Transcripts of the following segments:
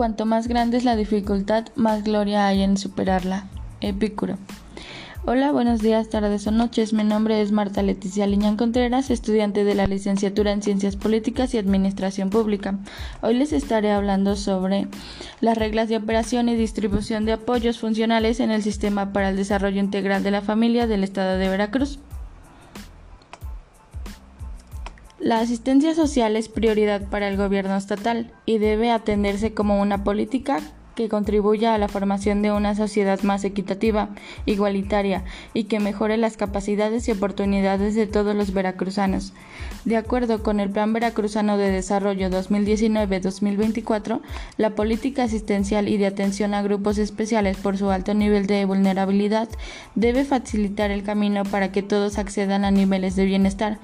Cuanto más grande es la dificultad, más gloria hay en superarla. Epicuro. Hola, buenos días, tardes o noches. Mi nombre es Marta Leticia Liñán Contreras, estudiante de la licenciatura en Ciencias Políticas y Administración Pública. Hoy les estaré hablando sobre las reglas de operación y distribución de apoyos funcionales en el Sistema para el Desarrollo Integral de la Familia del Estado de Veracruz. La asistencia social es prioridad para el gobierno estatal y debe atenderse como una política que contribuya a la formación de una sociedad más equitativa, igualitaria y que mejore las capacidades y oportunidades de todos los veracruzanos. De acuerdo con el Plan Veracruzano de Desarrollo 2019-2024, la política asistencial y de atención a grupos especiales por su alto nivel de vulnerabilidad debe facilitar el camino para que todos accedan a niveles de bienestar,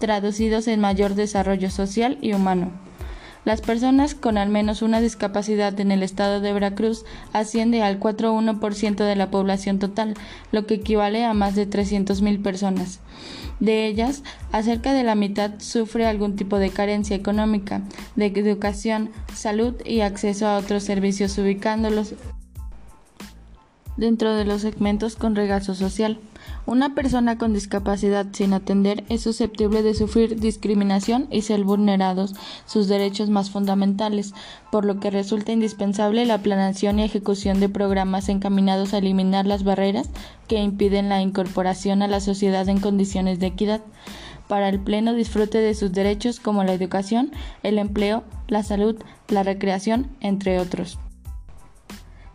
traducidos en mayor desarrollo social y humano. Las personas con al menos una discapacidad en el estado de Veracruz asciende al 4,1% de la población total, lo que equivale a más de 300.000 personas. De ellas, acerca de la mitad sufre algún tipo de carencia económica, de educación, salud y acceso a otros servicios ubicándolos dentro de los segmentos con regazo social. Una persona con discapacidad sin atender es susceptible de sufrir discriminación y ser vulnerados sus derechos más fundamentales, por lo que resulta indispensable la planeación y ejecución de programas encaminados a eliminar las barreras que impiden la incorporación a la sociedad en condiciones de equidad para el pleno disfrute de sus derechos como la educación, el empleo, la salud, la recreación, entre otros.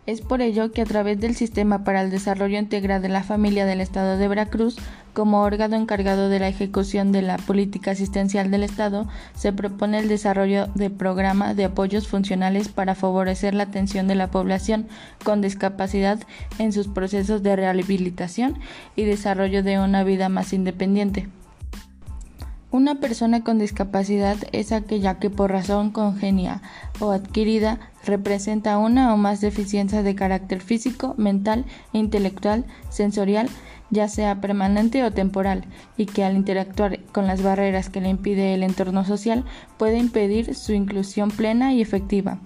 Es por ello que a través del Sistema para el Desarrollo Integral de la Familia del Estado de Veracruz, como órgano encargado de la ejecución de la política asistencial del Estado, se propone el desarrollo de programas de apoyos funcionales para favorecer la atención de la población con discapacidad en sus procesos de rehabilitación y desarrollo de una vida más independiente. Una persona con discapacidad es aquella que por razón congenia o adquirida representa una o más deficiencias de carácter físico, mental, intelectual, sensorial, ya sea permanente o temporal, y que al interactuar con las barreras que le impide el entorno social puede impedir su inclusión plena y efectiva,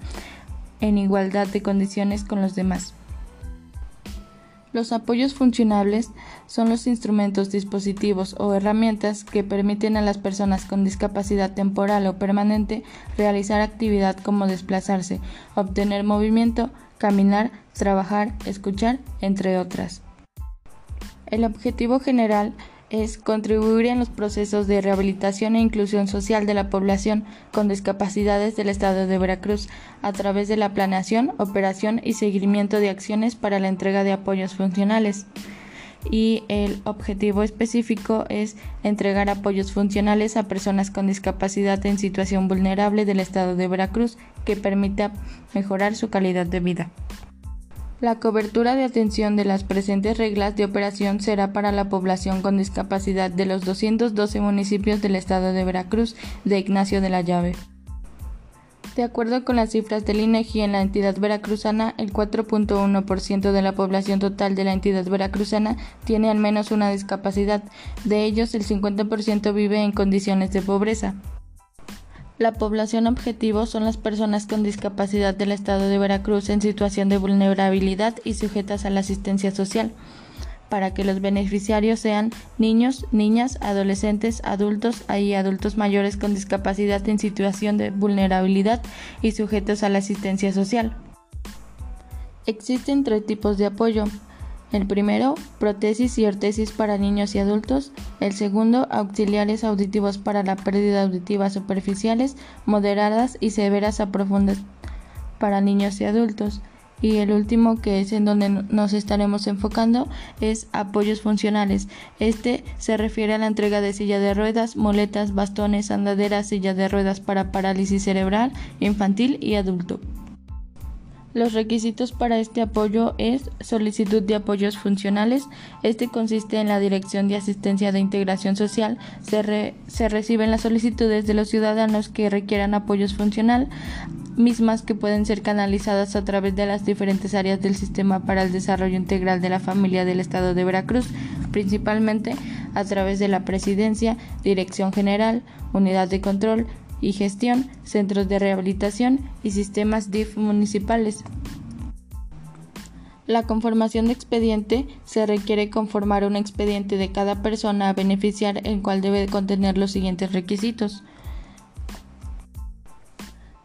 en igualdad de condiciones con los demás. Los apoyos funcionables son los instrumentos, dispositivos o herramientas que permiten a las personas con discapacidad temporal o permanente realizar actividad como desplazarse, obtener movimiento, caminar, trabajar, escuchar, entre otras. El objetivo general es contribuir en los procesos de rehabilitación e inclusión social de la población con discapacidades del Estado de Veracruz a través de la planeación, operación y seguimiento de acciones para la entrega de apoyos funcionales. Y el objetivo específico es entregar apoyos funcionales a personas con discapacidad en situación vulnerable del Estado de Veracruz que permita mejorar su calidad de vida. La cobertura de atención de las presentes reglas de operación será para la población con discapacidad de los 212 municipios del estado de Veracruz de Ignacio de la Llave. De acuerdo con las cifras del INEGI en la entidad veracruzana, el 4.1% de la población total de la entidad veracruzana tiene al menos una discapacidad. De ellos, el 50% vive en condiciones de pobreza. La población objetivo son las personas con discapacidad del estado de Veracruz en situación de vulnerabilidad y sujetas a la asistencia social, para que los beneficiarios sean niños, niñas, adolescentes, adultos y adultos mayores con discapacidad en situación de vulnerabilidad y sujetos a la asistencia social. Existen tres tipos de apoyo el primero, prótesis y ortesis para niños y adultos. El segundo, auxiliares auditivos para la pérdida auditiva superficiales, moderadas y severas a profundas para niños y adultos. Y el último, que es en donde nos estaremos enfocando, es apoyos funcionales. Este se refiere a la entrega de silla de ruedas, muletas, bastones, andaderas, silla de ruedas para parálisis cerebral, infantil y adulto. Los requisitos para este apoyo es solicitud de apoyos funcionales. Este consiste en la Dirección de Asistencia de Integración Social. Se, se reciben las solicitudes de los ciudadanos que requieran apoyos funcional, mismas que pueden ser canalizadas a través de las diferentes áreas del Sistema para el Desarrollo Integral de la Familia del Estado de Veracruz, principalmente a través de la Presidencia, Dirección General, Unidad de Control, y gestión, centros de rehabilitación y sistemas DIF municipales. La conformación de expediente se requiere conformar un expediente de cada persona a beneficiar, el cual debe contener los siguientes requisitos.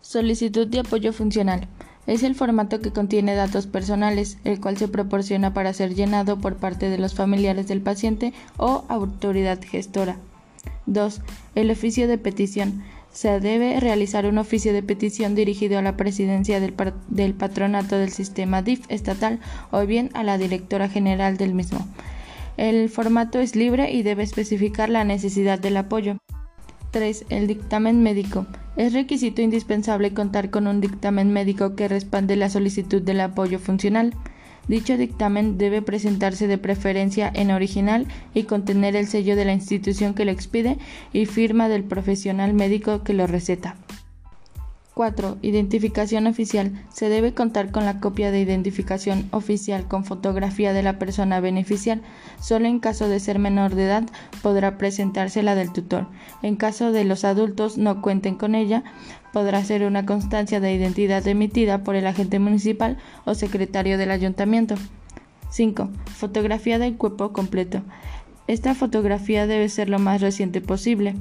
Solicitud de apoyo funcional. Es el formato que contiene datos personales, el cual se proporciona para ser llenado por parte de los familiares del paciente o autoridad gestora. 2. El oficio de petición se debe realizar un oficio de petición dirigido a la presidencia del, patronato del sistema DIF estatal o bien a la directora general del mismo. El formato es libre y debe especificar la necesidad del apoyo. 3. El dictamen médico. Es requisito indispensable contar con un dictamen médico que respalde la solicitud del apoyo funcional. Dicho dictamen debe presentarse de preferencia en original y contener el sello de la institución que lo expide y firma del profesional médico que lo receta. 4. Identificación oficial. Se debe contar con la copia de identificación oficial con fotografía de la persona beneficiar. Solo en caso de ser menor de edad podrá presentarse la del tutor. En caso de los adultos no cuenten con ella, podrá ser una constancia de identidad emitida por el agente municipal o secretario del ayuntamiento. 5. Fotografía del cuerpo completo. Esta fotografía debe ser lo más reciente posible.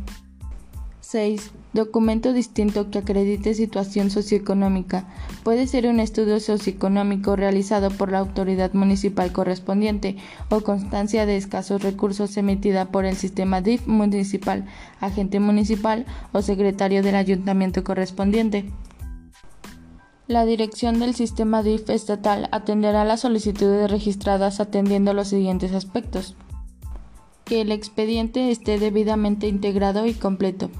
6. Documento distinto que acredite situación socioeconómica. Puede ser un estudio socioeconómico realizado por la autoridad municipal correspondiente o constancia de escasos recursos emitida por el sistema DIF municipal, agente municipal o secretario del ayuntamiento correspondiente. La dirección del sistema DIF estatal atenderá las solicitudes registradas atendiendo los siguientes aspectos. Que el expediente esté debidamente integrado y completo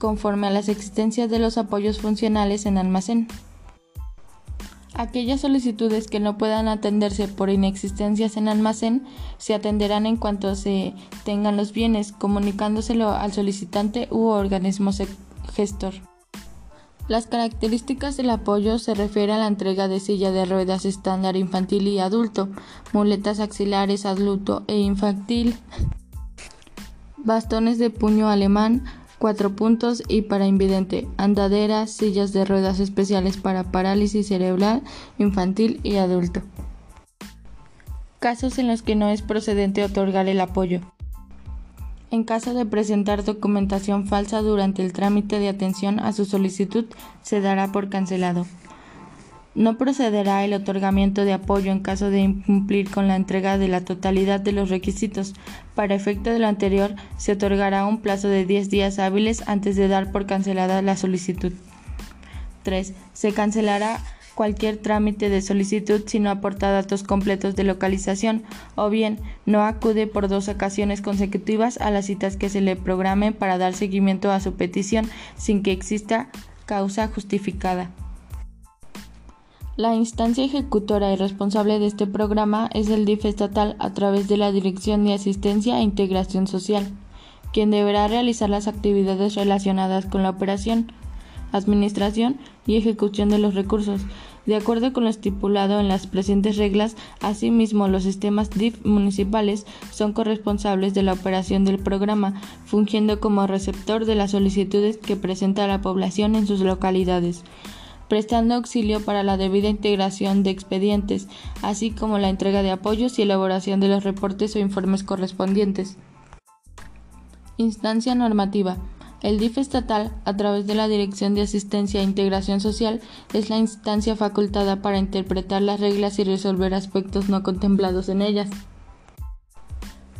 conforme a las existencias de los apoyos funcionales en almacén. Aquellas solicitudes que no puedan atenderse por inexistencias en almacén se atenderán en cuanto se tengan los bienes, comunicándoselo al solicitante u organismo gestor. Las características del apoyo se refieren a la entrega de silla de ruedas estándar infantil y adulto, muletas axilares adulto e infantil, bastones de puño alemán, cuatro puntos y para invidente, andaderas, sillas de ruedas especiales para parálisis cerebral infantil y adulto. Casos en los que no es procedente otorgar el apoyo. En caso de presentar documentación falsa durante el trámite de atención a su solicitud, se dará por cancelado. No procederá el otorgamiento de apoyo en caso de incumplir con la entrega de la totalidad de los requisitos. Para efecto de lo anterior, se otorgará un plazo de 10 días hábiles antes de dar por cancelada la solicitud. 3. Se cancelará cualquier trámite de solicitud si no aporta datos completos de localización o bien no acude por dos ocasiones consecutivas a las citas que se le programen para dar seguimiento a su petición sin que exista causa justificada. La instancia ejecutora y responsable de este programa es el DIF estatal a través de la Dirección de Asistencia e Integración Social, quien deberá realizar las actividades relacionadas con la operación, administración y ejecución de los recursos, de acuerdo con lo estipulado en las presentes reglas, asimismo los sistemas DIF municipales son corresponsables de la operación del programa, fungiendo como receptor de las solicitudes que presenta la población en sus localidades prestando auxilio para la debida integración de expedientes, así como la entrega de apoyos y elaboración de los reportes o informes correspondientes. Instancia normativa. El DIF estatal, a través de la Dirección de Asistencia e Integración Social, es la instancia facultada para interpretar las reglas y resolver aspectos no contemplados en ellas.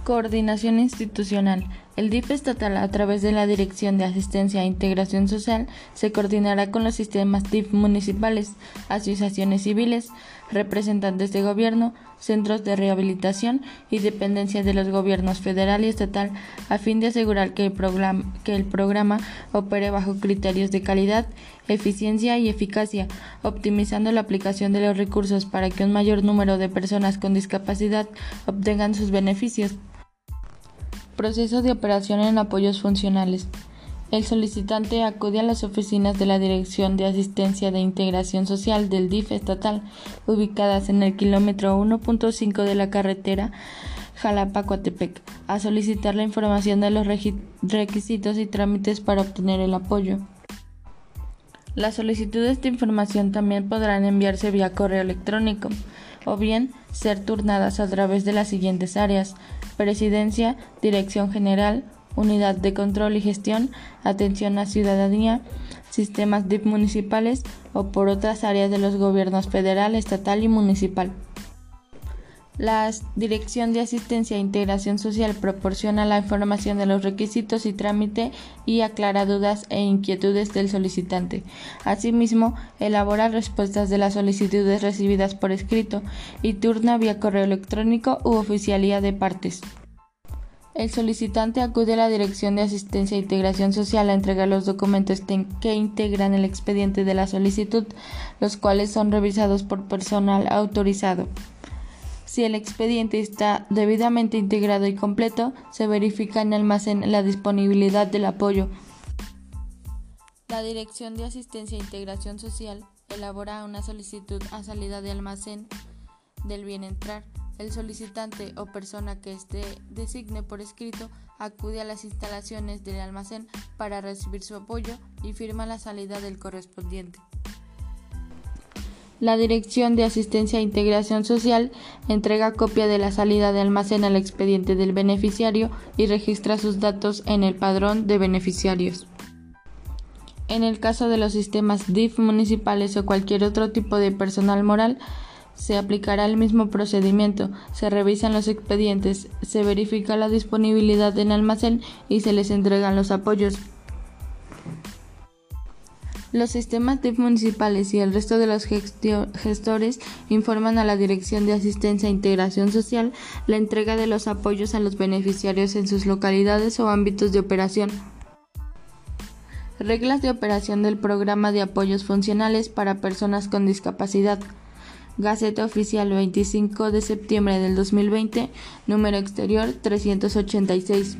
Coordinación institucional. El DIF estatal, a través de la Dirección de Asistencia e Integración Social, se coordinará con los sistemas DIF municipales, asociaciones civiles, representantes de gobierno, centros de rehabilitación y dependencias de los gobiernos federal y estatal, a fin de asegurar que el, programa, que el programa opere bajo criterios de calidad, eficiencia y eficacia, optimizando la aplicación de los recursos para que un mayor número de personas con discapacidad obtengan sus beneficios. Proceso de operación en apoyos funcionales. El solicitante acude a las oficinas de la Dirección de Asistencia de Integración Social del DIF estatal, ubicadas en el kilómetro 1.5 de la carretera Jalapa, Coatepec, a solicitar la información de los requisitos y trámites para obtener el apoyo. Las solicitudes de información también podrán enviarse vía correo electrónico o bien ser turnadas a través de las siguientes áreas: Presidencia, Dirección General, Unidad de Control y Gestión, Atención a Ciudadanía, Sistemas DIP municipales o por otras áreas de los gobiernos federal, estatal y municipal. La Dirección de Asistencia e Integración Social proporciona la información de los requisitos y trámite y aclara dudas e inquietudes del solicitante. Asimismo, elabora respuestas de las solicitudes recibidas por escrito y turna vía correo electrónico u oficialía de partes. El solicitante acude a la Dirección de Asistencia e Integración Social a entregar los documentos que integran el expediente de la solicitud, los cuales son revisados por personal autorizado. Si el expediente está debidamente integrado y completo, se verifica en el almacén la disponibilidad del apoyo. La Dirección de Asistencia e Integración Social elabora una solicitud a salida de almacén del bien entrar. El solicitante o persona que esté designe por escrito acude a las instalaciones del almacén para recibir su apoyo y firma la salida del correspondiente. La Dirección de Asistencia e Integración Social entrega copia de la salida de almacén al expediente del beneficiario y registra sus datos en el padrón de beneficiarios. En el caso de los sistemas DIF municipales o cualquier otro tipo de personal moral, se aplicará el mismo procedimiento, se revisan los expedientes, se verifica la disponibilidad en almacén y se les entregan los apoyos. Los sistemas DIF municipales y el resto de los gestores informan a la Dirección de Asistencia e Integración Social la entrega de los apoyos a los beneficiarios en sus localidades o ámbitos de operación. Reglas de operación del Programa de Apoyos Funcionales para Personas con Discapacidad. Gaceta Oficial 25 de septiembre del 2020, número exterior 386.